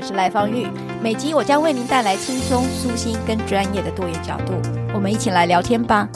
我是赖芳玉，每集我将为您带来轻松、舒心跟专业的多元角度，我们一起来聊天吧。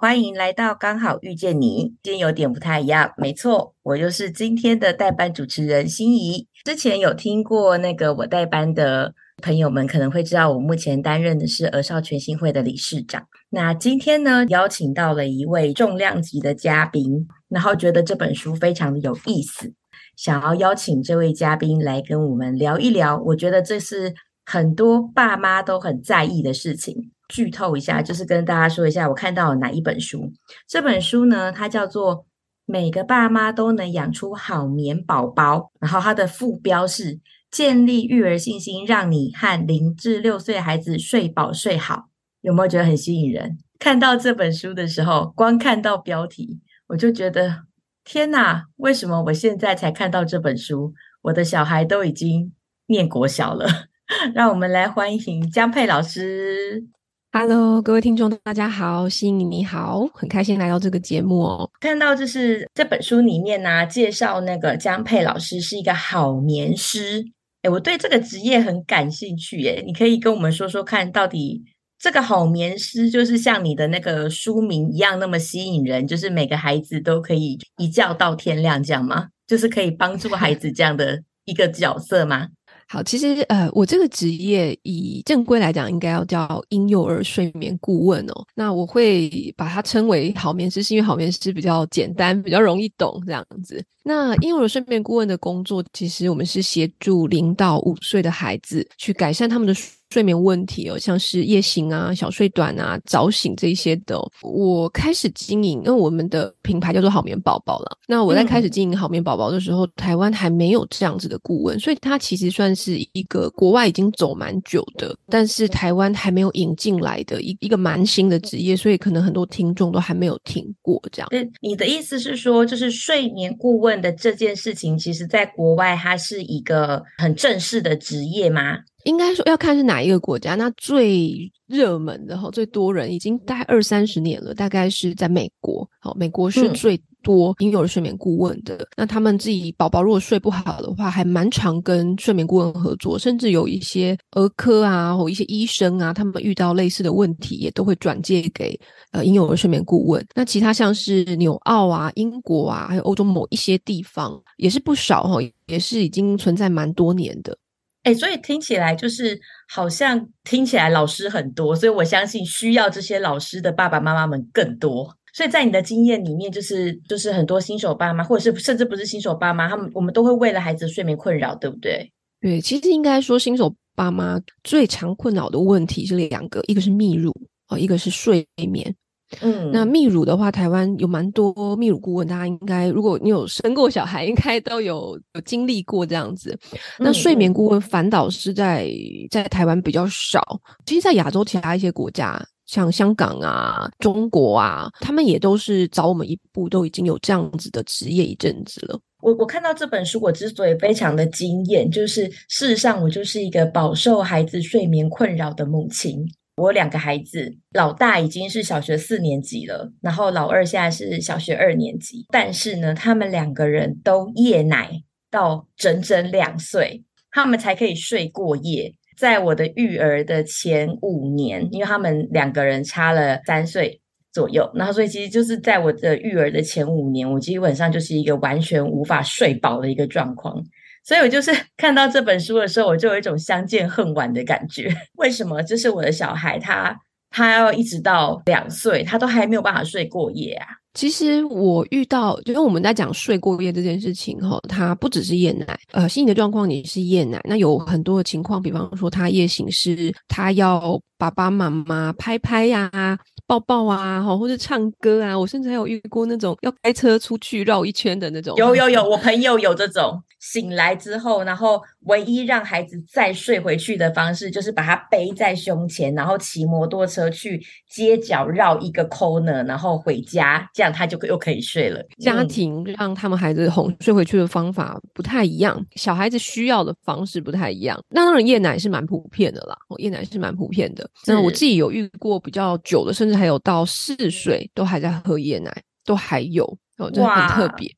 欢迎来到刚好遇见你，今天有点不太一样，没错，我就是今天的代班主持人心怡。之前有听过那个我代班的朋友们可能会知道，我目前担任的是儿少全心会的理事长。那今天呢，邀请到了一位重量级的嘉宾。然后觉得这本书非常的有意思，想要邀请这位嘉宾来跟我们聊一聊。我觉得这是很多爸妈都很在意的事情。剧透一下，就是跟大家说一下，我看到了哪一本书。这本书呢，它叫做《每个爸妈都能养出好眠宝宝》，然后它的副标是“建立育儿信心，让你和零至六岁孩子睡饱睡好”。有没有觉得很吸引人？看到这本书的时候，光看到标题。我就觉得天哪，为什么我现在才看到这本书？我的小孩都已经念国小了。让我们来欢迎江佩老师。Hello，各位听众，大家好，心怡你好，很开心来到这个节目哦。看到就是这本书里面呢、啊，介绍那个江佩老师是一个好眠师。诶，我对这个职业很感兴趣。耶，你可以跟我们说说看到底。这个好眠师就是像你的那个书名一样那么吸引人，就是每个孩子都可以一觉到天亮这样吗？就是可以帮助孩子这样的一个角色吗？好，其实呃，我这个职业以正规来讲，应该要叫婴幼儿睡眠顾问哦。那我会把它称为好眠师，是因为好眠师比较简单，比较容易懂这样子。那婴幼儿睡眠顾问的工作，其实我们是协助零到五岁的孩子去改善他们的睡眠问题哦，像是夜醒啊、小睡短啊、早醒这一些的哦。我开始经营，因为我们的品牌叫做好眠宝宝了。那我在开始经营好眠宝宝的时候，嗯、台湾还没有这样子的顾问，所以它其实算是一个国外已经走蛮久的，但是台湾还没有引进来的一一个蛮新的职业，所以可能很多听众都还没有听过这样。你的意思是说，就是睡眠顾问的这件事情，其实在国外它是一个很正式的职业吗？应该说要看是哪一个国家，那最热门的哈，最多人已经大概二三十年了，大概是在美国。好，美国是最多婴幼儿睡眠顾问的。嗯、那他们自己宝宝如果睡不好的话，还蛮常跟睡眠顾问合作，甚至有一些儿科啊或一些医生啊，他们遇到类似的问题，也都会转介给呃婴幼儿睡眠顾问。那其他像是纽澳啊、英国啊，还有欧洲某一些地方，也是不少哈，也是已经存在蛮多年的。哎，所以听起来就是好像听起来老师很多，所以我相信需要这些老师的爸爸妈妈们更多。所以在你的经验里面，就是就是很多新手爸妈，或者是甚至不是新手爸妈，他们我们都会为了孩子睡眠困扰，对不对？对，其实应该说新手爸妈最常困扰的问题是两个，一个是泌乳哦，一个是睡眠。嗯，那泌乳的话，台湾有蛮多泌乳顾问，大家应该如果你有生过小孩，应该都有有经历过这样子。那睡眠顾问反倒是在在台湾比较少，其实，在亚洲其他一些国家，像香港啊、中国啊，他们也都是早我们一步，都已经有这样子的职业一阵子了。我我看到这本书，我之所以非常的惊艳，就是事实上我就是一个饱受孩子睡眠困扰的母亲。我有两个孩子，老大已经是小学四年级了，然后老二现在是小学二年级。但是呢，他们两个人都夜奶到整整两岁，他们才可以睡过夜。在我的育儿的前五年，因为他们两个人差了三岁左右，然后所以其实就是在我的育儿的前五年，我基本上就是一个完全无法睡饱的一个状况。所以我就是 看到这本书的时候，我就有一种相见恨晚的感觉。为什么？就是我的小孩他他要一直到两岁，他都还没有办法睡过夜啊。其实我遇到，就因为我们在讲睡过夜这件事情哈，它不只是夜奶，呃，心理的状况也是夜奶，那有很多的情况，比方说他夜醒是他要爸爸妈妈拍拍呀、啊。抱抱啊，或者唱歌啊，我甚至还有遇过那种要开车出去绕一圈的那种。有有有，我朋友有这种，醒来之后，然后唯一让孩子再睡回去的方式，就是把他背在胸前，然后骑摩托车去街角绕一个 corner，然后回家，这样他就又可以睡了。家庭让他们孩子哄睡回去的方法不太一样，小孩子需要的方式不太一样。那当然，夜奶是蛮普遍的啦，夜奶是蛮普遍的。那我自己有遇过比较久的，甚至。还有到四岁都还在喝夜奶，都还有哦，这很特别。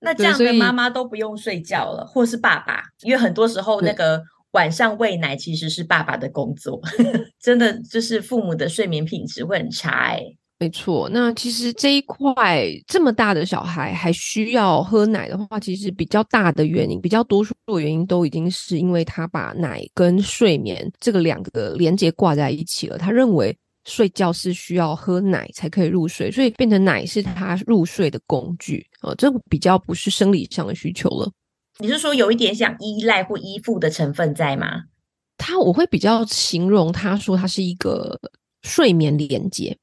那这样的妈妈都不用睡觉了，或是爸爸，因为很多时候那个晚上喂奶其实是爸爸的工作，真的就是父母的睡眠品质会很差哎。没错，那其实这一块这么大的小孩还需要喝奶的话，其实比较大的原因，比较多数的原因都已经是因为他把奶跟睡眠这个两个连接挂在一起了，他认为。睡觉是需要喝奶才可以入睡，所以变成奶是他入睡的工具哦，这比较不是生理上的需求了。你是说有一点像依赖或依附的成分在吗？他我会比较形容他说他是一个睡眠连接，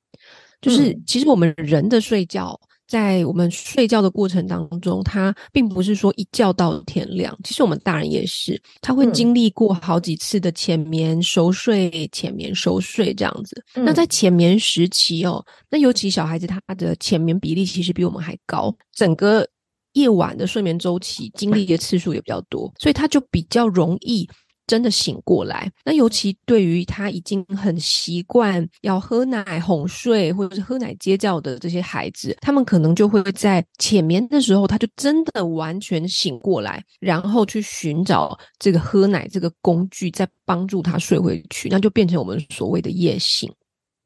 就是其实我们人的睡觉。在我们睡觉的过程当中，他并不是说一觉到天亮。其实我们大人也是，他会经历过好几次的浅眠、熟睡、浅眠、熟睡这样子。那在浅眠时期哦，那尤其小孩子他的浅眠比例其实比我们还高，整个夜晚的睡眠周期经历的次数也比较多，所以他就比较容易。真的醒过来，那尤其对于他已经很习惯要喝奶哄睡，或者是喝奶接觉的这些孩子，他们可能就会在浅眠的时候，他就真的完全醒过来，然后去寻找这个喝奶这个工具，再帮助他睡回去，那就变成我们所谓的夜醒。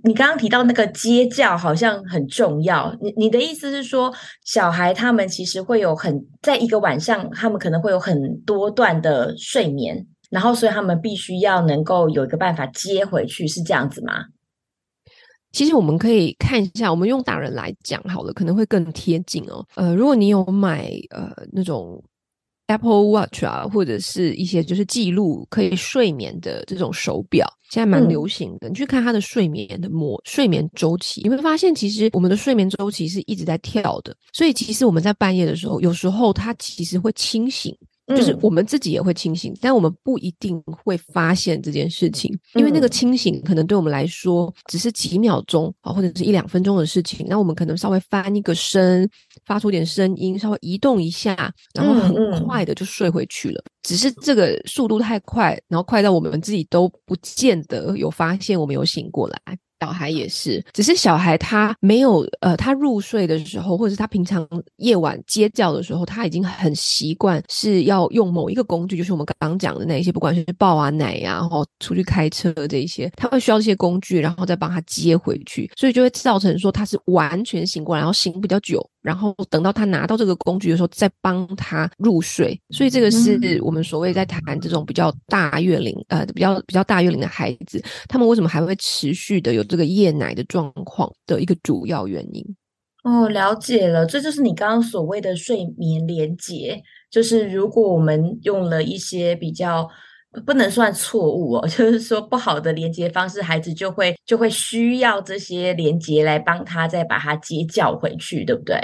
你刚刚提到那个接觉好像很重要，你你的意思是说，小孩他们其实会有很在一个晚上，他们可能会有很多段的睡眠。然后，所以他们必须要能够有一个办法接回去，是这样子吗？其实我们可以看一下，我们用大人来讲好了，可能会更贴近哦。呃，如果你有买呃那种 Apple Watch 啊，或者是一些就是记录可以睡眠的这种手表，现在蛮流行的。嗯、你去看它的睡眠的模睡眠周期，你会发现其实我们的睡眠周期是一直在跳的。所以其实我们在半夜的时候，有时候它其实会清醒。就是我们自己也会清醒，嗯，但我们不一定会发现这件事情，因为那个清醒可能对我们来说只是几秒钟啊，或者是一两分钟的事情。那我们可能稍微翻一个身，发出点声音，稍微移动一下，然后很快的就睡回去了。只是这个速度太快，然后快到我们自己都不见得有发现我们有醒过来。小孩也是，只是小孩他没有呃，他入睡的时候，或者是他平常夜晚接觉的时候，他已经很习惯是要用某一个工具，就是我们刚刚讲的那一些，不管是抱啊奶呀、啊，然后出去开车的这一些，他会需要这些工具，然后再帮他接回去，所以就会造成说他是完全醒过来，然后醒比较久。然后等到他拿到这个工具的时候，再帮他入睡。所以这个是我们所谓在谈这种比较大月龄，呃，比较比较大月龄的孩子，他们为什么还会持续的有这个夜奶的状况的一个主要原因。哦，了解了，这就是你刚刚所谓的睡眠连结。就是如果我们用了一些比较。不能算错误哦，就是说不好的连接方式，孩子就会就会需要这些连接来帮他再把他接教回去，对不对？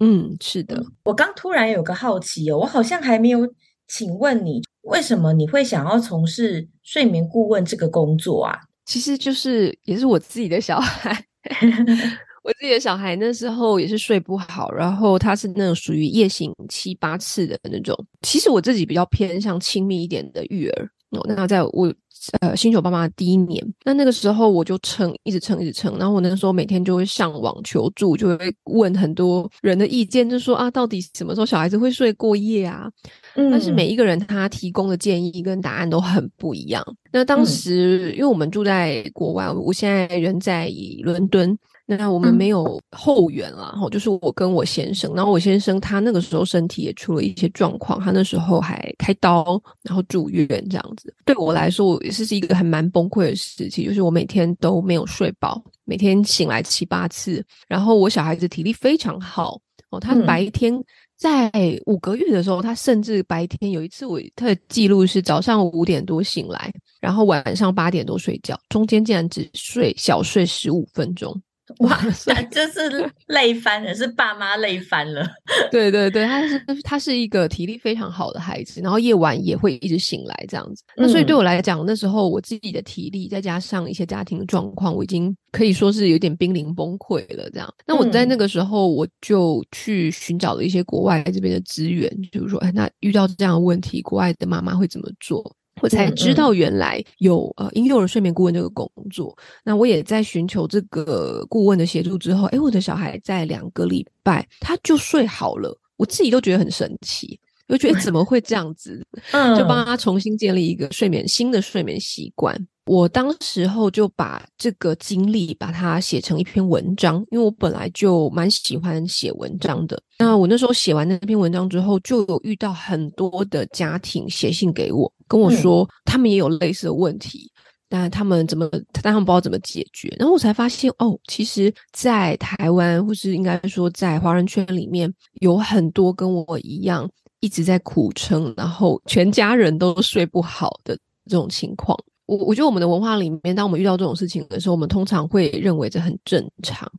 嗯，是的。我刚突然有个好奇哦，我好像还没有请问你，为什么你会想要从事睡眠顾问这个工作啊？其实就是也是我自己的小孩。我自己的小孩那时候也是睡不好，然后他是那种属于夜醒七八次的那种。其实我自己比较偏向亲密一点的育儿。哦，那在我呃新手爸妈的第一年，那那个时候我就撑，一直撑，一直撑。然后我那时候每天就会上网求助，就会问很多人的意见，就说啊，到底什么时候小孩子会睡过夜啊？嗯，但是每一个人他提供的建议跟答案都很不一样。那当时因为我们住在国外，我现在人在伦敦。那我们没有后援了，然就是我跟我先生，然后我先生他那个时候身体也出了一些状况，他那时候还开刀，然后住院这样子。对我来说，我也是一个很蛮崩溃的时期，就是我每天都没有睡饱，每天醒来七八次，然后我小孩子体力非常好哦，他白天。嗯在五个月的时候，他甚至白天有一次，我他的记录是早上五点多醒来，然后晚上八点多睡觉，中间竟然只睡小睡十五分钟。哇，塞就是累翻了，是爸妈累翻了。对对对，他是他是一个体力非常好的孩子，然后夜晚也会一直醒来这样子。那所以对我来讲，那时候我自己的体力再加上一些家庭的状况，我已经可以说是有点濒临崩溃了。这样，那我在那个时候我就去寻找了一些国外这边的资源，就是说，哎，那遇到这样的问题，国外的妈妈会怎么做？我才知道原来有呃婴幼儿睡眠顾问这个工作，那我也在寻求这个顾问的协助之后，诶，我的小孩在两个礼拜他就睡好了，我自己都觉得很神奇，我觉得 怎么会这样子？嗯，就帮他重新建立一个睡眠新的睡眠习惯。我当时候就把这个经历把它写成一篇文章，因为我本来就蛮喜欢写文章的。那我那时候写完那篇文章之后，就有遇到很多的家庭写信给我，跟我说他们也有类似的问题，但他们怎么，但他们不知道怎么解决。然后我才发现，哦，其实，在台湾或是应该说在华人圈里面，有很多跟我一样一直在苦撑，然后全家人都睡不好的这种情况。我我觉得我们的文化里面，当我们遇到这种事情的时候，我们通常会认为这很正常，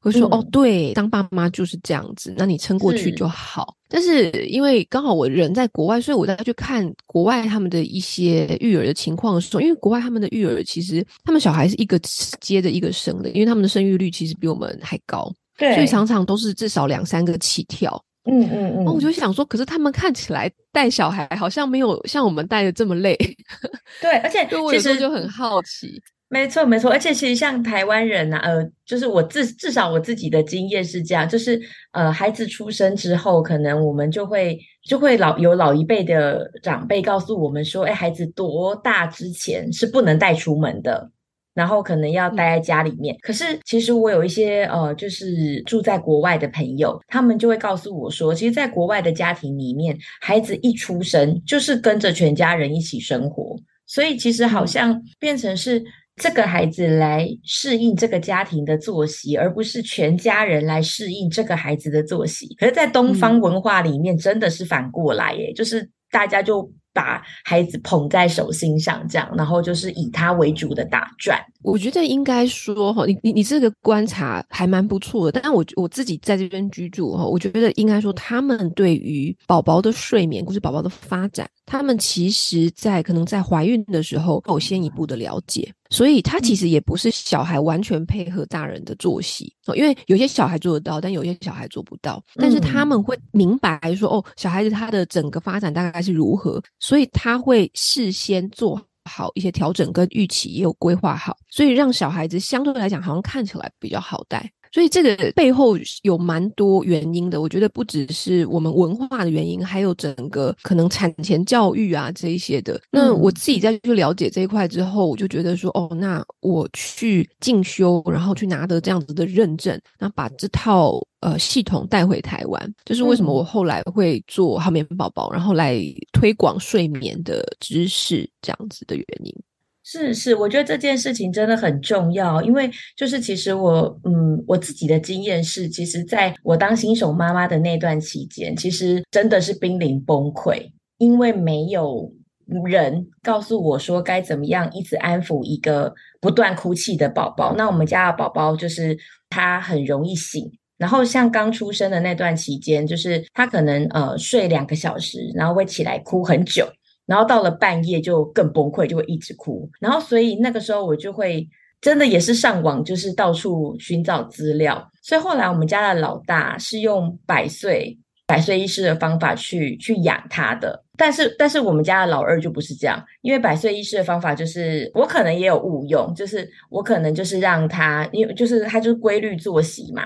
会说、嗯、哦，对，当爸妈就是这样子，那你撑过去就好。是，但是因为刚好我人在国外，所以我在去看国外他们的一些育儿的情况的时候，因为国外他们的育儿其实他们小孩是一个接着一个生的，因为他们的生育率其实比我们还高，对，所以常常都是至少两三个起跳。嗯嗯嗯，我就想说，可是他们看起来带小孩好像没有像我们带的这么累。对，而且 其实我有时候就很好奇。没错没错，而且其实像台湾人啊，呃，就是我至至少我自己的经验是这样，就是呃，孩子出生之后，可能我们就会就会老有老一辈的长辈告诉我们说，哎，孩子多大之前是不能带出门的。然后可能要待在家里面，可是其实我有一些呃，就是住在国外的朋友，他们就会告诉我说，其实，在国外的家庭里面，孩子一出生就是跟着全家人一起生活，所以其实好像变成是这个孩子来适应这个家庭的作息，而不是全家人来适应这个孩子的作息。可是，在东方文化里面，真的是反过来耶，就是大家就。把孩子捧在手心上，这样，然后就是以他为主的打转。我觉得应该说哈，你你你这个观察还蛮不错的。但我我自己在这边居住哈，我觉得应该说他们对于宝宝的睡眠或是宝宝的发展，他们其实在可能在怀孕的时候有先一步的了解。所以，他其实也不是小孩完全配合大人的作息哦，因为有些小孩做得到，但有些小孩做不到。但是他们会明白说，哦，小孩子他的整个发展大概是如何，所以他会事先做好一些调整跟预期，也有规划好，所以让小孩子相对来讲好像看起来比较好带。所以这个背后有蛮多原因的，我觉得不只是我们文化的原因，还有整个可能产前教育啊这一些的。那我自己在去了解这一块之后，我就觉得说，哦，那我去进修，然后去拿得这样子的认证，那把这套呃系统带回台湾，就是为什么我后来会做好眠宝宝，然后来推广睡眠的知识这样子的原因。是是，我觉得这件事情真的很重要，因为就是其实我嗯，我自己的经验是，其实在我当新手妈妈的那段期间，其实真的是濒临崩溃，因为没有人告诉我说该怎么样一直安抚一个不断哭泣的宝宝。那我们家的宝宝就是他很容易醒，然后像刚出生的那段期间，就是他可能呃睡两个小时，然后会起来哭很久。然后到了半夜就更崩溃，就会一直哭。然后所以那个时候我就会真的也是上网，就是到处寻找资料。所以后来我们家的老大是用百岁百岁医师的方法去去养他的。但是但是我们家的老二就不是这样，因为百岁医师的方法就是我可能也有误用，就是我可能就是让他，因为就是他就是规律作息嘛。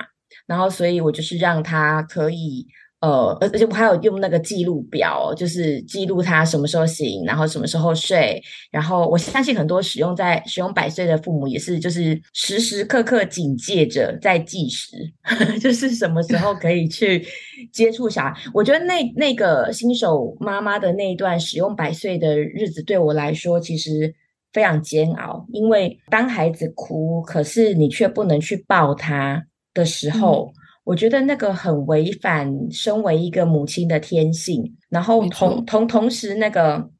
然后所以我就是让他可以。呃，而且我还有用那个记录表，就是记录他什么时候醒，然后什么时候睡。然后我相信很多使用在使用百岁的父母也是，就是时时刻刻警戒着在计时，就是什么时候可以去接触小孩。我觉得那那个新手妈妈的那一段使用百岁的日子，对我来说其实非常煎熬，因为当孩子哭，可是你却不能去抱他的时候。嗯我觉得那个很违反身为一个母亲的天性，然后同同同时，那个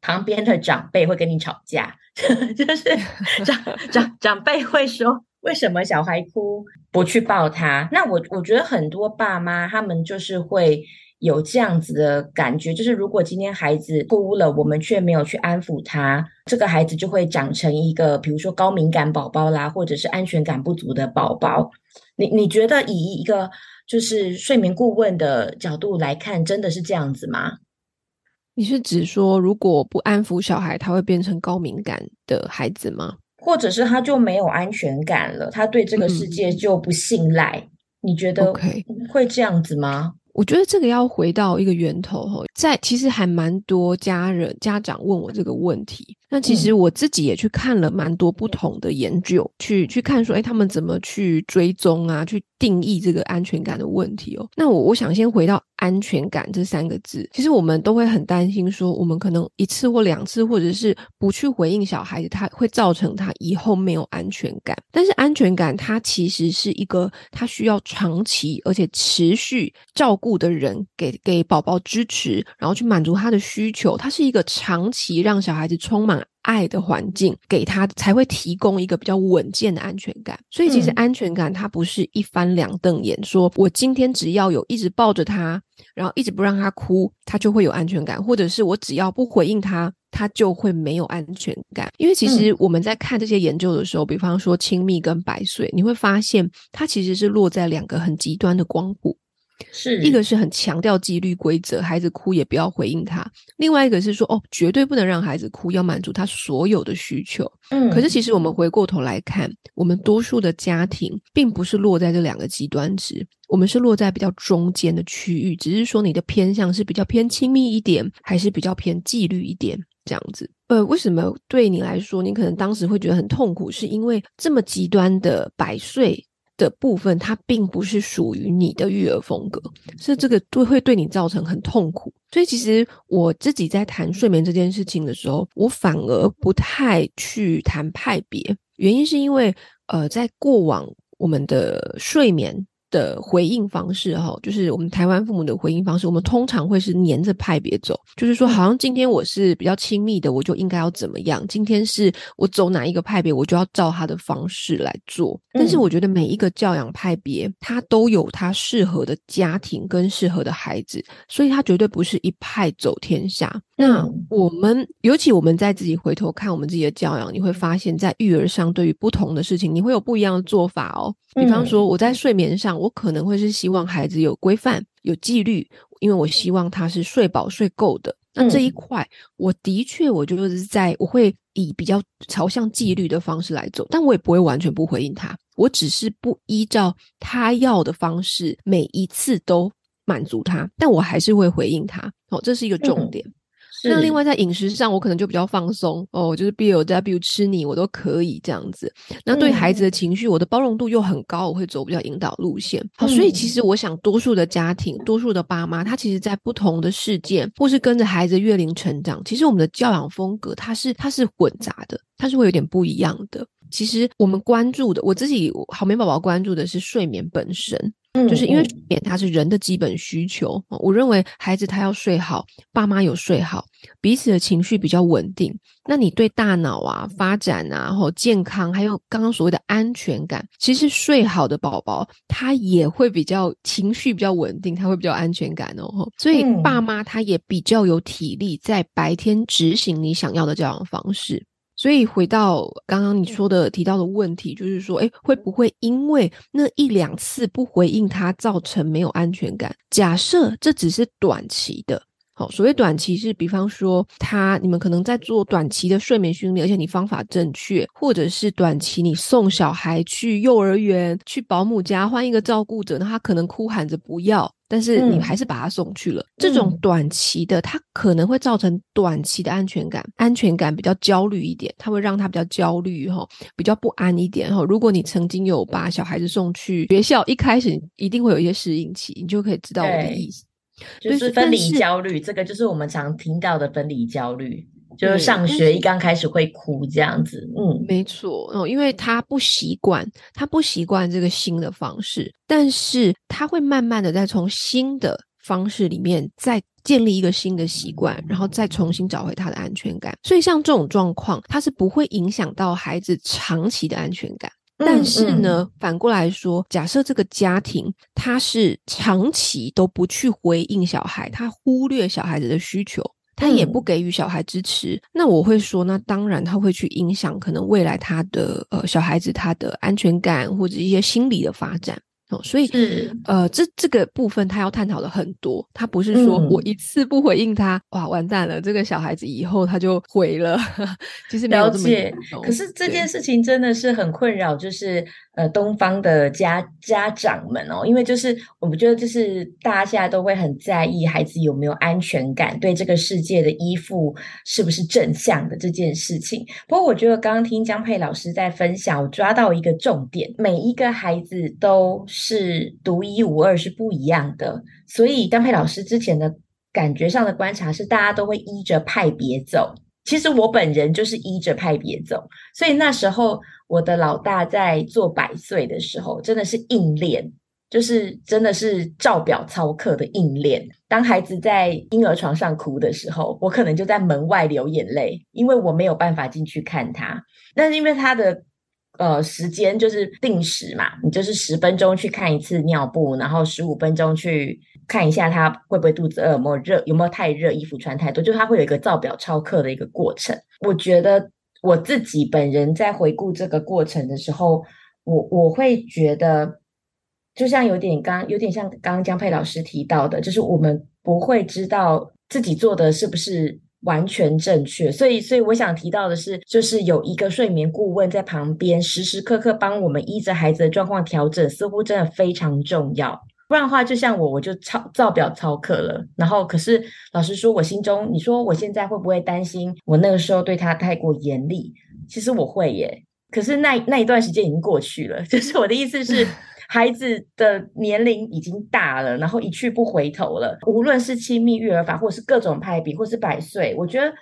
旁边的长辈会跟你吵架，就是 长长长辈会说，为什么小孩哭不去抱他？那我我觉得很多爸妈他们就是会有这样子的感觉，就是如果今天孩子哭了，我们却没有去安抚他，这个孩子就会长成一个比如说高敏感宝宝啦，或者是安全感不足的宝宝。你你觉得以一个就是睡眠顾问的角度来看，真的是这样子吗？你是指说，如果不安抚小孩，他会变成高敏感的孩子吗？或者是他就没有安全感了，他对这个世界就不信赖？嗯、你觉得会这样子吗？我觉得这个要回到一个源头哈，在其实还蛮多家人家长问我这个问题，那其实我自己也去看了蛮多不同的研究，嗯、去去看说，哎，他们怎么去追踪啊，去定义这个安全感的问题哦。那我我想先回到安全感这三个字，其实我们都会很担心说，我们可能一次或两次，或者是不去回应小孩子，他会造成他以后没有安全感。但是安全感它其实是一个，他需要长期而且持续照顾。的人给给宝宝支持，然后去满足他的需求，它是一个长期让小孩子充满爱的环境，给他才会提供一个比较稳健的安全感。所以其实安全感它不是一翻两瞪眼，说我今天只要有一直抱着他，然后一直不让他哭，他就会有安全感，或者是我只要不回应他，他就会没有安全感。因为其实我们在看这些研究的时候，比方说亲密跟百岁，你会发现它其实是落在两个很极端的光谱。是一个是很强调纪律规则，孩子哭也不要回应他；另外一个是说，哦，绝对不能让孩子哭，要满足他所有的需求。嗯，可是其实我们回过头来看，我们多数的家庭并不是落在这两个极端值，我们是落在比较中间的区域，只是说你的偏向是比较偏亲密一点，还是比较偏纪律一点这样子。呃，为什么对你来说，你可能当时会觉得很痛苦，是因为这么极端的百岁。的部分，它并不是属于你的育儿风格，是这个对会对你造成很痛苦。所以，其实我自己在谈睡眠这件事情的时候，我反而不太去谈派别，原因是因为，呃，在过往我们的睡眠。的回应方式哈，就是我们台湾父母的回应方式，我们通常会是黏着派别走，就是说，好像今天我是比较亲密的，我就应该要怎么样；今天是我走哪一个派别，我就要照他的方式来做。但是我觉得每一个教养派别，他都有他适合的家庭跟适合的孩子，所以他绝对不是一派走天下。那我们尤其我们在自己回头看我们自己的教养，你会发现在育儿上，对于不同的事情，你会有不一样的做法哦。比方说，我在睡眠上。我可能会是希望孩子有规范、有纪律，因为我希望他是睡饱睡够的。那这一块，我的确，我就是在我会以比较朝向纪律的方式来走，但我也不会完全不回应他，我只是不依照他要的方式每一次都满足他，但我还是会回应他。哦，这是一个重点。那另外在饮食上，我可能就比较放松哦，就是 B L W 吃你我都可以这样子。那对孩子的情绪，我的包容度又很高，我会走比较引导路线。好，所以其实我想，多数的家庭，多数的爸妈，他其实在不同的事件，或是跟着孩子月龄成长，其实我们的教养风格，它是它是混杂的，它是会有点不一样的。其实我们关注的，我自己好眠宝宝关注的是睡眠本身。就是因为睡眠它是人的基本需求，我认为孩子他要睡好，爸妈有睡好，彼此的情绪比较稳定，那你对大脑啊发展啊，或健康，还有刚刚所谓的安全感，其实睡好的宝宝他也会比较情绪比较稳定，他会比较安全感哦。所以爸妈他也比较有体力在白天执行你想要的教养方式。所以回到刚刚你说的提到的问题，就是说，诶，会不会因为那一两次不回应他，造成没有安全感？假设这只是短期的，好，所谓短期是，比方说他你们可能在做短期的睡眠训练，而且你方法正确，或者是短期你送小孩去幼儿园、去保姆家换一个照顾者，那他可能哭喊着不要，但是你还是把他送去了。嗯、这种短期的，他可能会造成短期的安全感，安全感比较焦虑一点，它会让他比较焦虑哈，比较不安一点哈。如果你曾经有把小孩子送去学校，一开始一定会有一些适应期，你就可以知道我的意思。就是分离焦虑，这个就是我们常听到的分离焦虑，就是上学一刚开始会哭这样子。嗯，没错哦，因为他不习惯，他不习惯这个新的方式，但是他会慢慢的再从新的方式里面再建立一个新的习惯，然后再重新找回他的安全感。所以像这种状况，他是不会影响到孩子长期的安全感。但是呢，嗯嗯、反过来说，假设这个家庭他是长期都不去回应小孩，他忽略小孩子的需求，他也不给予小孩支持，嗯、那我会说，那当然他会去影响可能未来他的呃小孩子他的安全感或者一些心理的发展。哦，所以是呃，这这个部分他要探讨的很多，他不是说我一次不回应他，嗯、哇，完蛋了，这个小孩子以后他就毁了。其实没有这么了解，可是这件事情真的是很困扰，就是。呃，东方的家家长们哦，因为就是我们觉得，就是大家现在都会很在意孩子有没有安全感，对这个世界的依附是不是正向的这件事情。不过，我觉得刚刚听江佩老师在分享，我抓到一个重点：每一个孩子都是独一无二，是不一样的。所以，江佩老师之前的感觉上的观察是，大家都会依着派别走。其实我本人就是依着派别走，所以那时候。我的老大在做百岁的时候，真的是硬练，就是真的是照表操课的硬练。当孩子在婴儿床上哭的时候，我可能就在门外流眼泪，因为我没有办法进去看他。但是因为他的呃时间就是定时嘛，你就是十分钟去看一次尿布，然后十五分钟去看一下他会不会肚子饿，有没有热，有没有太热，衣服穿太多，就他会有一个照表超课的一个过程。我觉得。我自己本人在回顾这个过程的时候，我我会觉得，就像有点刚有点像刚刚江佩老师提到的，就是我们不会知道自己做的是不是完全正确，所以所以我想提到的是，就是有一个睡眠顾问在旁边，时时刻刻帮我们依着孩子的状况调整，似乎真的非常重要。不然的话，就像我，我就抄照表操课了。然后，可是老实说，我心中，你说我现在会不会担心我那个时候对他太过严厉？其实我会耶。可是那那一段时间已经过去了。就是我的意思是，孩子的年龄已经大了，然后一去不回头了。无论是亲密育儿法，或是各种派比，或是百岁，我觉得。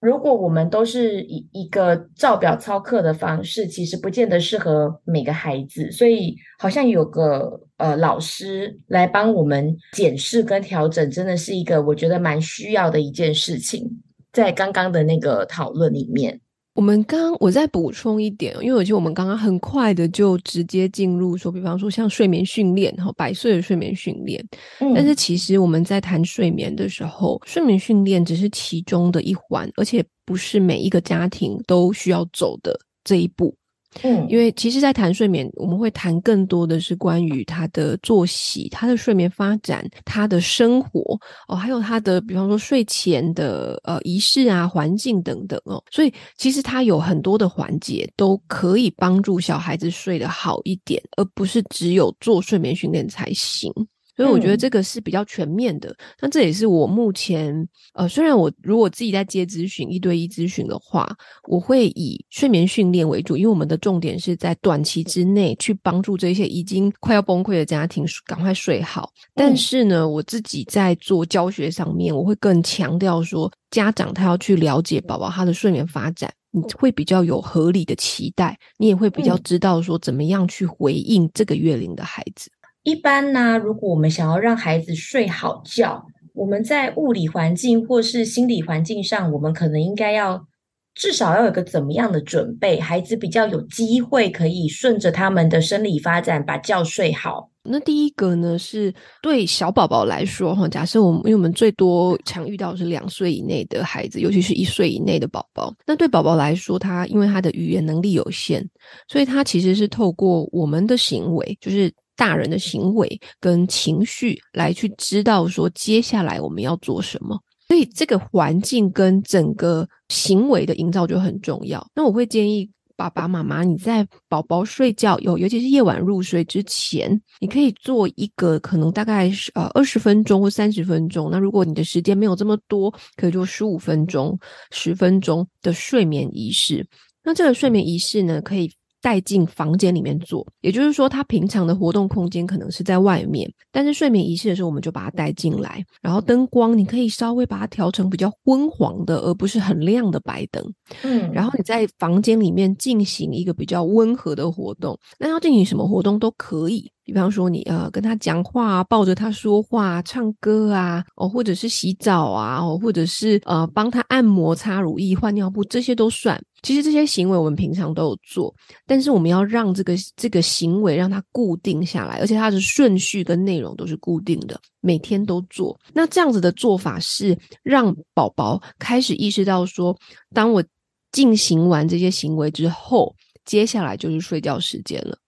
如果我们都是以一个照表操课的方式，其实不见得适合每个孩子，所以好像有个呃老师来帮我们检视跟调整，真的是一个我觉得蛮需要的一件事情，在刚刚的那个讨论里面。我们刚刚我再补充一点，因为我觉得我们刚刚很快的就直接进入说，比方说像睡眠训练，然后百岁的睡眠训练。嗯，但是其实我们在谈睡眠的时候，睡眠训练只是其中的一环，而且不是每一个家庭都需要走的这一步。嗯，因为其实，在谈睡眠，我们会谈更多的是关于他的作息、他的睡眠发展、他的生活哦，还有他的，比方说睡前的呃仪式啊、环境等等哦。所以，其实他有很多的环节都可以帮助小孩子睡得好一点，而不是只有做睡眠训练才行。所以我觉得这个是比较全面的，那、嗯、这也是我目前呃，虽然我如果自己在接咨询一对一咨询的话，我会以睡眠训练为主，因为我们的重点是在短期之内去帮助这些已经快要崩溃的家庭赶快睡好。但是呢，我自己在做教学上面，我会更强调说，家长他要去了解宝宝他的睡眠发展，你会比较有合理的期待，你也会比较知道说怎么样去回应这个月龄的孩子。一般呢，如果我们想要让孩子睡好觉，我们在物理环境或是心理环境上，我们可能应该要至少要有个怎么样的准备，孩子比较有机会可以顺着他们的生理发展把觉睡好。那第一个呢，是对小宝宝来说哈，假设我们因为我们最多常遇到是两岁以内的孩子，尤其是一岁以内的宝宝。那对宝宝来说，他因为他的语言能力有限，所以他其实是透过我们的行为，就是。大人的行为跟情绪来去知道说接下来我们要做什么。所以这个环境跟整个行为的营造就很重要。那我会建议。爸爸妈妈，你在宝宝睡觉有，尤其是夜晚入睡之前，你可以做一个可能大概是呃二十分钟或三十分钟。那如果你的时间没有这么多，可以做十五分钟、十分钟的睡眠仪式。那这个睡眠仪式呢，可以。带进房间里面做，也就是说，他平常的活动空间可能是在外面，但是睡眠仪式的时候，我们就把它带进来。然后灯光，你可以稍微把它调成比较昏黄的，而不是很亮的白灯。嗯，然后你在房间里面进行一个比较温和的活动。那要进行什么活动都可以。比方说你，呃跟他讲话，抱着他说话，唱歌啊，哦，或者是洗澡啊，哦，或者是呃帮他按摩、擦乳液、换尿布，这些都算。其实这些行为我们平常都有做，但是我们要让这个这个行为让它固定下来，而且它的顺序跟内容都是固定的，每天都做。那这样子的做法是让宝宝开始意识到说，当我进行完这些行为之后，接下来就是睡觉时间了。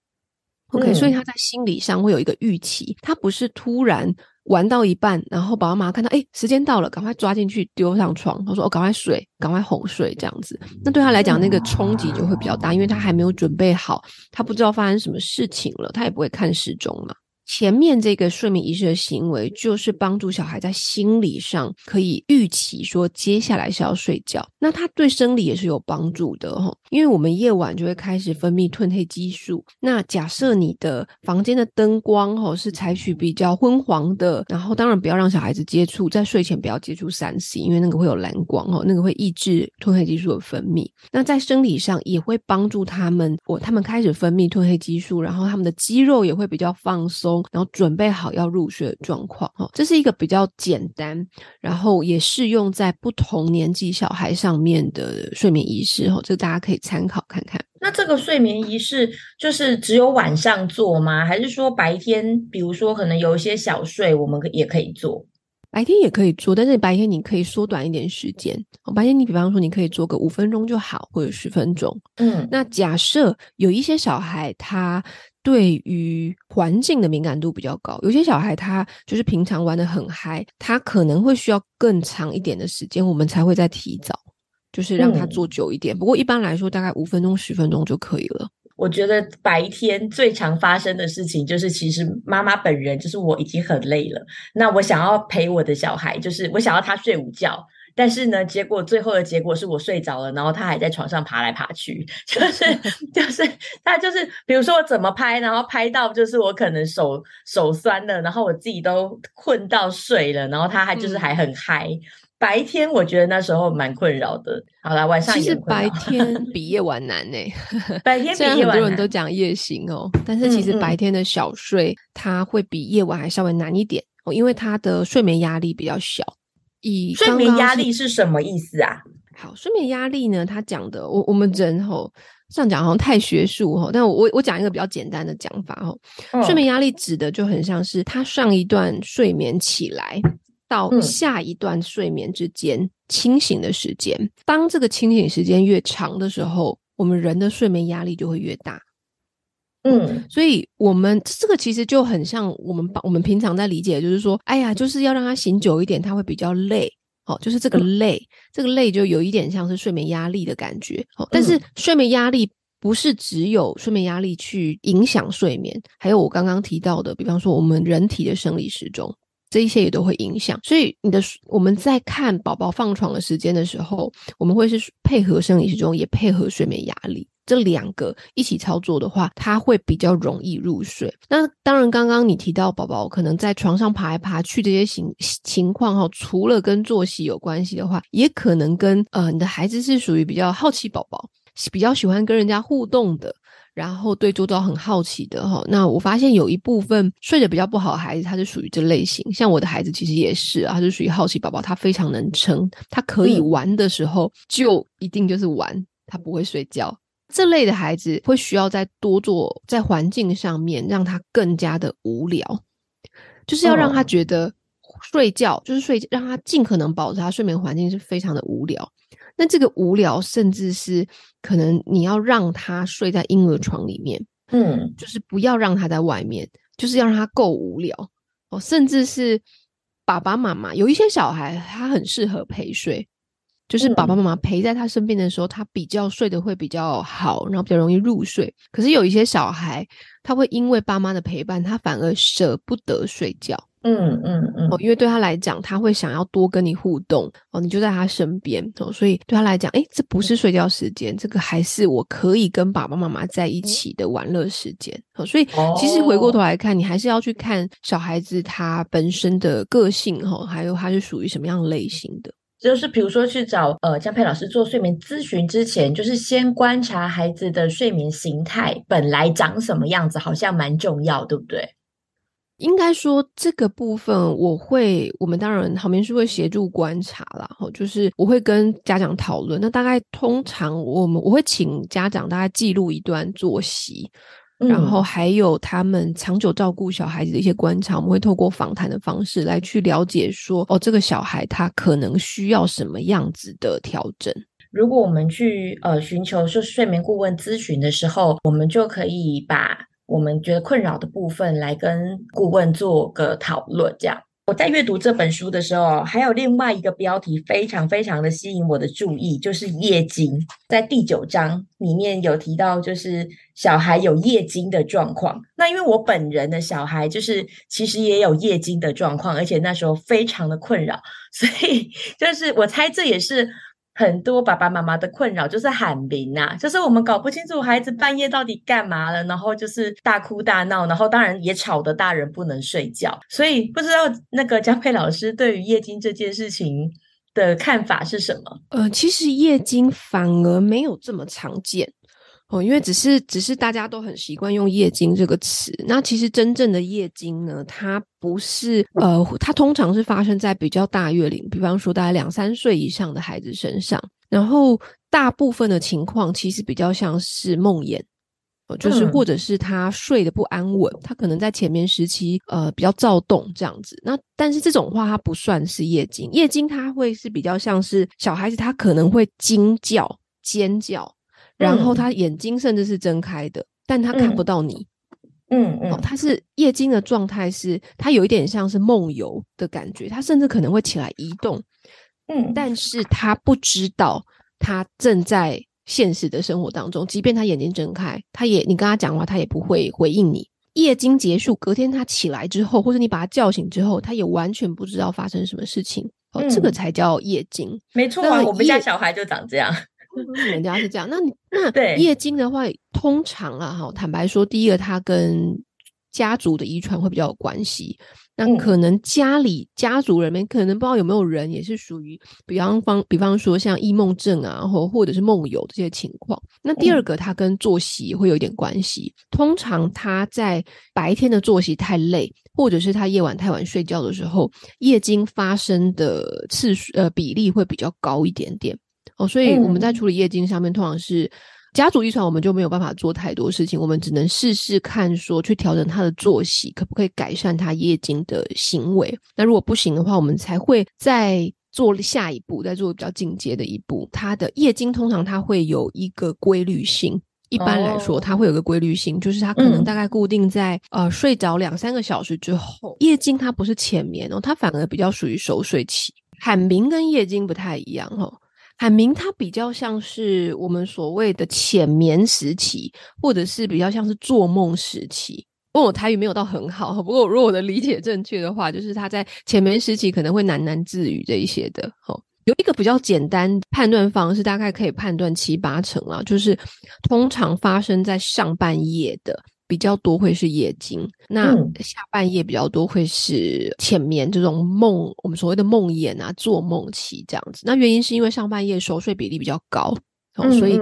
OK，、嗯、所以他在心理上会有一个预期，他不是突然玩到一半，然后爸爸妈妈看到，哎，时间到了，赶快抓进去丢上床，他说，哦，赶快睡，赶快哄睡，这样子。那对他来讲，那个冲击就会比较大，因为他还没有准备好，他不知道发生什么事情了，他也不会看时钟嘛。前面这个睡眠仪式的行为，就是帮助小孩在心理上可以预期说接下来是要睡觉，那他对生理也是有帮助的哈，因为我们夜晚就会开始分泌褪黑激素。那假设你的房间的灯光哈是采取比较昏黄的，然后当然不要让小孩子接触，在睡前不要接触三 C，因为那个会有蓝光哈，那个会抑制褪黑激素的分泌。那在生理上也会帮助他们，我他们开始分泌褪黑激素，然后他们的肌肉也会比较放松。然后准备好要入睡的状况，哈，这是一个比较简单，然后也适用在不同年纪小孩上面的睡眠仪式，哈，这大家可以参考看看。那这个睡眠仪式就是只有晚上做吗？还是说白天，比如说可能有一些小睡，我们也可以做？白天也可以做，但是白天你可以缩短一点时间。白天你比方说你可以做个五分钟就好，或者十分钟。嗯，那假设有一些小孩他。对于环境的敏感度比较高，有些小孩他就是平常玩的很嗨，他可能会需要更长一点的时间，我们才会再提早，就是让他做久一点。嗯。不过一般来说，大概五分钟、十分钟就可以了。我觉得白天最常发生的事情就是，其实妈妈本人就是我已经很累了，那我想要陪我的小孩，就是我想要他睡午觉。但是呢，结果最后的结果是我睡着了，然后他还在床上爬来爬去，就是就是他就是，比如说我怎么拍，然后拍到就是我可能手手酸了，然后我自己都困到睡了，然后他还就是还很嗨。嗯、白天我觉得那时候蛮困扰的。好啦，晚上也其实白天 比夜晚难呢。白天比夜晚难，很多人都讲夜行哦，但是其实白天的小睡它会比夜晚还稍微难一点哦，因为他的睡眠压力比较小。以睡眠压力是什么意思啊？好，睡眠压力呢？他讲的，我我们人吼这样讲好像太学术吼，但我我我讲一个比较简单的讲法吼。哦、睡眠压力指的就很像是他上一段睡眠起来到下一段睡眠之间清醒的时间，嗯、当这个清醒时间越长的时候，我们人的睡眠压力就会越大。嗯，所以我们这个其实就很像我们把我们平常在理解，就是说，哎呀，就是要让他醒久一点，他会比较累，哦，就是这个累，嗯、这个累就有一点像是睡眠压力的感觉，哦，但是睡眠压力不是只有睡眠压力去影响睡眠，还有我刚刚提到的，比方说我们人体的生理时钟，这一些也都会影响。所以你的我们在看宝宝放床的时间的时候，我们会是配合生理时钟，也配合睡眠压力。这两个一起操作的话，他会比较容易入睡。那当然，刚刚你提到宝宝可能在床上爬来爬去这些情情况哈，除了跟作息有关系的话，也可能跟呃你的孩子是属于比较好奇宝宝，比较喜欢跟人家互动的，然后对周遭很好奇的哈。那我发现有一部分睡得比较不好的孩子，他是属于这类型。像我的孩子其实也是啊，他是属于好奇宝宝，他非常能撑，他可以玩的时候就一定就是玩，他不会睡觉。这类的孩子会需要再多做，在环境上面让他更加的无聊，就是要让他觉得睡觉、oh. 就是睡，让他尽可能保持他睡眠环境是非常的无聊。那这个无聊，甚至是可能你要让他睡在婴儿床里面，嗯，就是不要让他在外面。就是要让他够无聊哦，甚至是爸爸妈妈有一些小孩他很适合陪睡。就是爸爸妈妈陪在他身边的时候，他比较睡得会比较好，然后比较容易入睡。可是有一些小孩，他会因为爸妈的陪伴，他反而舍不得睡觉。嗯嗯嗯，哦，因为对他来讲，他会想要多跟你互动哦，你就在他身边哦，所以对他来讲，诶，这不是睡觉时间，这个还是我可以跟爸爸妈妈在一起的玩乐时间。哦，所以其实回过头来看，你还是要去看小孩子他本身的个性哈，还有他是属于什么样类型的。就是比如说去找呃姜佩老师做睡眠咨询之前，就是先观察孩子的睡眠形态本来长什么样子，好像蛮重要，对不对？应该说这个部分，我会我们当然好眠师会协助观察啦，哈，就是我会跟家长讨论。那大概通常我们我会请家长大概记录一段作息。然后还有他们长久照顾小孩子的一些观察，我们会透过访谈的方式来去了解说，哦，这个小孩他可能需要什么样子的调整。如果我们去呃寻求是睡眠顾问咨询的时候，我们就可以把我们觉得困扰的部分来跟顾问做个讨论，这样。我在阅读这本书的时候，还有另外一个标题非常非常的吸引我的注意，就是夜惊。在第九章里面有提到，就是小孩有夜惊的状况。那因为我本人的小孩就是其实也有夜惊的状况，而且那时候非常的困扰，所以就是我猜这也是。很多爸爸妈妈的困扰就是喊名呐，就是我们搞不清楚孩子半夜到底干嘛了，然后就是大哭大闹，然后当然也吵得大人不能睡觉。所以不知道那个江佩老师对于夜惊这件事情的看法是什么？呃，其实夜惊反而没有这么常见。哦，因为只是只是大家都很习惯用夜惊这个词，那其实真正的夜惊呢，它不是呃，它通常是发生在比较大月龄，比方说大概两三岁以上的孩子身上，然后大部分的情况其实比较像是梦魇，哦，就是或者是他睡得不安稳，他可能在前面时期呃比较躁动这样子，那但是这种话它不算是夜惊，夜惊它会是比较像是小孩子他可能会惊叫尖叫。然后他眼睛甚至是睁开的，嗯、但他看不到你。嗯嗯，他、是夜惊的状态是，他有一点像是梦游的感觉，他甚至可能会起来移动。嗯，但是他不知道他正在现实的生活当中，即便他眼睛睁开，他也你跟他讲话，他也不会回应你。夜惊结束，隔天他起来之后，或者你把他叫醒之后，他也完全不知道发生什么事情。哦，嗯、这个才叫夜惊。没错啊，我们家小孩就长这样。人家是这样，那你那夜惊的话，通常啊，哈，坦白说，第一个它跟家族的遗传会比较有关系。那可能家里家族人们可能不知道有没有人也是属于，比方方，比方说像易梦症啊，或或者是梦游这些情况。那第二个，它跟作息会有一点关系。通常他在白天的作息太累，或者是他夜晚太晚睡觉的时候，夜惊发生的次数呃比例会比较高一点点。哦，所以我们在处理夜惊上面，通常是家族遗传，我们就没有办法做太多事情，我们只能试试看，说去调整他的作息，可不可以改善他夜惊的行为。那如果不行的话，我们才会再做下一步，再做比较进阶的一步。他的夜惊通常它会有一个规律性，一般来说，它会有个规律性，就是它可能大概固定在呃睡着两三个小时之后，夜惊它不是浅眠哦，它反而比较属于熟睡期。喊鸣跟夜惊不太一样哦。喊鸣，它比较像是我们所谓的浅眠时期，或者是比较像是做梦时期。不过我台语没有到很好，不过如果我的理解正确的话，就是他在浅眠时期可能会喃喃自语这一些的。哦，有一个比较简单判断方式，大概可以判断七八成啊，就是通常发生在上半夜的。比较多会是夜惊，那下半夜比较多会是浅眠这种梦，我们所谓的梦魇啊，做梦期这样子。那原因是因为上半夜熟睡比例比较高，哦、所以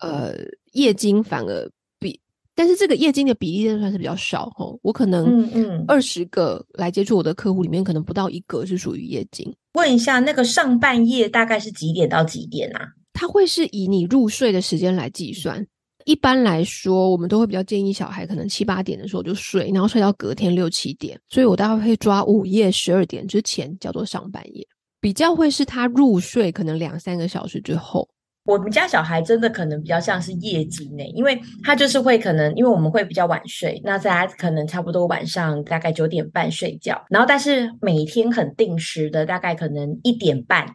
呃夜惊反而比，但是这个夜惊的比例算是比较少哦。我可能二十个来接触我的客户里面，可能不到一个是属于夜惊。问一下，那个上半夜大概是几点到几点啊？它会是以你入睡的时间来计算。一般来说，我们都会比较建议小孩可能七八点的时候就睡，然后睡到隔天六七点。所以我大概会抓午夜十二点之前叫做上半夜，比较会是他入睡可能两三个小时之后。我们家小孩真的可能比较像是夜惊呢，因为他就是会可能，因为我们会比较晚睡，那在他可能差不多晚上大概九点半睡觉，然后但是每天很定时的，大概可能一点半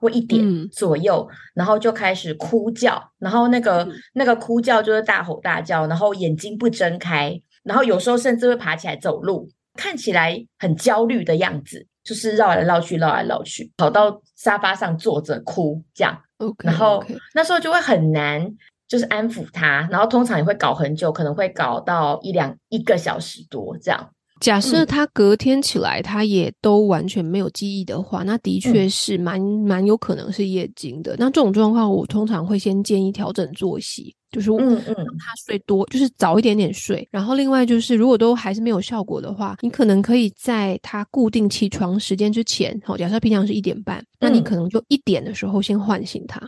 或一点左右，嗯、然后就开始哭叫，然后那个、嗯、那个哭叫就是大吼大叫，然后眼睛不睁开，然后有时候甚至会爬起来走路，看起来很焦虑的样子，就是绕来绕去，绕来绕去，跑到沙发上坐着哭这样。Okay, 然后.那时候就会很难，就是安抚他，然后通常也会搞很久，可能会搞到一两一个小时多这样。假设他隔天起来，他也都完全没有记忆的话，那的确是蛮蛮有可能是夜惊的。那这种状况，我通常会先建议调整作息，就是嗯嗯，他睡多，就是早一点点睡。然后另外就是，如果都还是没有效果的话，你可能可以在他固定起床时间之前，好，假设平常是一点半，那你可能就一点的时候先唤醒他，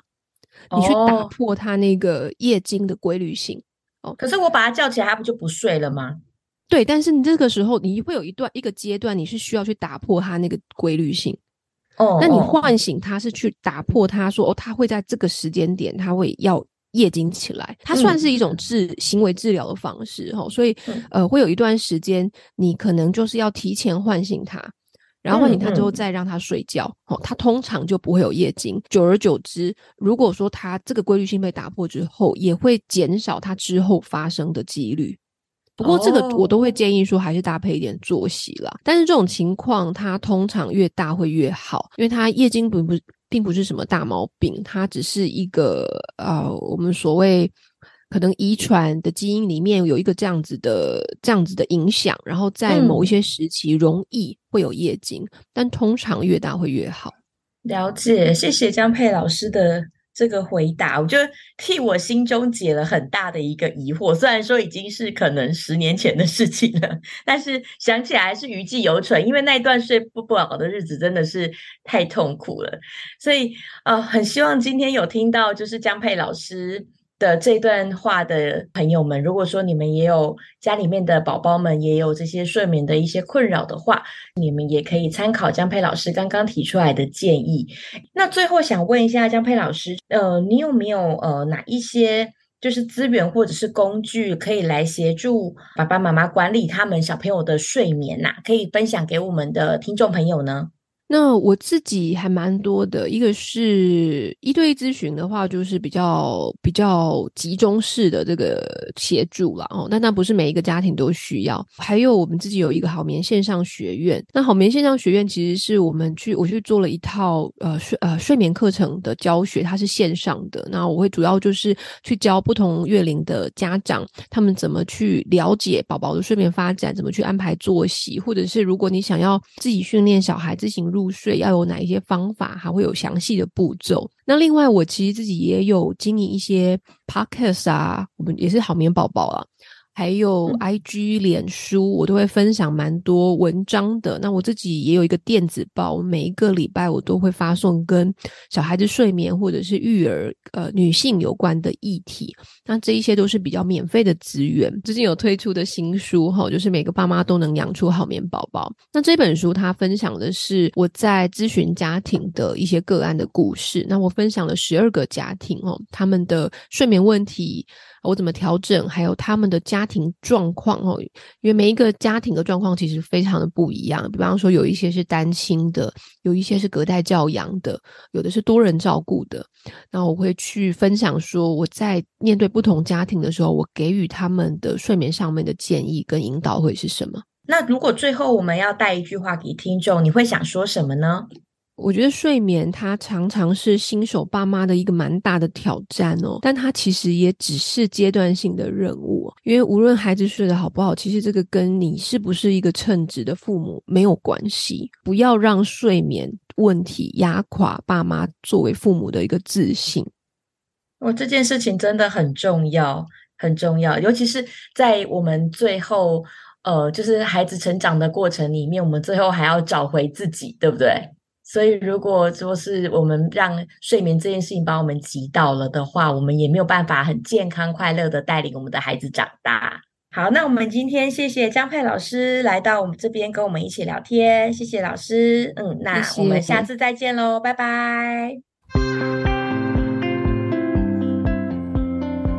你去打破他那个夜惊的规律性。哦，可是我把他叫起来，他不就不睡了吗？对，但是你这个时候你会有一段一个阶段，你是需要去打破它那个规律性。哦，那你唤醒他是去打破它说哦，他会在这个时间点他会要夜惊起来，它算是一种治、嗯、行为治疗的方式哈、哦。所以、嗯、呃，会有一段时间你可能就是要提前唤醒他，然后唤醒他之后再让他睡觉。嗯嗯、哦，他通常就不会有夜惊。久而久之，如果说他这个规律性被打破之后，也会减少他之后发生的几率。不过这个我都会建议说，还是搭配一点作息啦。但是这种情况，它通常越大会越好，因为它夜惊并不并不是什么大毛病，它只是一个呃，我们所谓可能遗传的基因里面有一个这样子的这样子的影响，然后在某一些时期容易会有夜惊，嗯、但通常越大会越好。了解，谢谢江佩老师的。这个回答，我就替我心中解了很大的一个疑惑。虽然说已经是可能十年前的事情了，但是想起来还是余悸犹存。因为那段睡不不好的日子真的是太痛苦了，所以呃，很希望今天有听到就是江佩老师的这段话的朋友们，如果说你们也有家里面的宝宝们也有这些睡眠的一些困扰的话，你们也可以参考江佩老师刚刚提出来的建议。那最后想问一下江佩老师，呃，你有没有呃哪一些就是资源或者是工具可以来协助爸爸妈妈管理他们小朋友的睡眠呐、可以分享给我们的听众朋友呢？那我自己还蛮多的，一个是一对一咨询的话，就是比较比较集中式的这个协助了哦。但那不是每一个家庭都需要。还有我们自己有一个好眠线上学院，那好眠线上学院其实是我们去我去做了一套呃睡呃睡眠课程的教学，它是线上的。那我会主要就是去教不同月龄的家长，他们怎么去了解宝宝的睡眠发展，怎么去安排作息，或者是如果你想要自己训练小孩自行入入睡要有哪一些方法，还会有详细的步骤。那另外，我其实自己也有经营一些 podcast 啊，我们也是好眠宝宝啊。还有 IG、脸书，我都会分享蛮多文章的。那我自己也有一个电子报，每一个礼拜我都会发送跟小孩子睡眠或者是育儿、呃女性有关的议题。那这一些都是比较免费的资源。最近有推出的新书哈，就是每个爸妈都能养出好眠宝宝。那这本书它分享的是我在咨询家庭的一些个案的故事。那我分享了十二个家庭哦，他们的睡眠问题。我怎么调整？还有他们的家庭状况哦，因为每一个家庭的状况其实非常的不一样。比方说，有一些是单亲的，有一些是隔代教养的，有的是多人照顾的。那我会去分享说，我在面对不同家庭的时候，我给予他们的睡眠上面的建议跟引导会是什么？那如果最后我们要带一句话给听众，你会想说什么呢？我觉得睡眠它常常是新手爸妈的一个蛮大的挑战哦，但它其实也只是阶段性的任务，因为无论孩子睡得好不好，其实这个跟你是不是一个称职的父母没有关系。不要让睡眠问题压垮爸妈作为父母的一个自信。哦，这件事情真的很重要，很重要，尤其是在我们最后，呃，就是孩子成长的过程里面，我们最后还要找回自己，对不对？所以，如果说是我们让睡眠这件事情把我们挤倒了的话，我们也没有办法很健康快乐的带领我们的孩子长大。好，那我们今天谢谢江佩老师来到我们这边跟我们一起聊天，谢谢老师。嗯，那我们下次再见喽，谢谢拜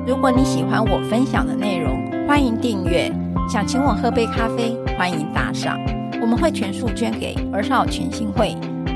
如。果你喜欢我分享的内容，欢迎订阅。想请我喝杯咖啡，欢迎打赏，我们会全数捐给儿少权心会。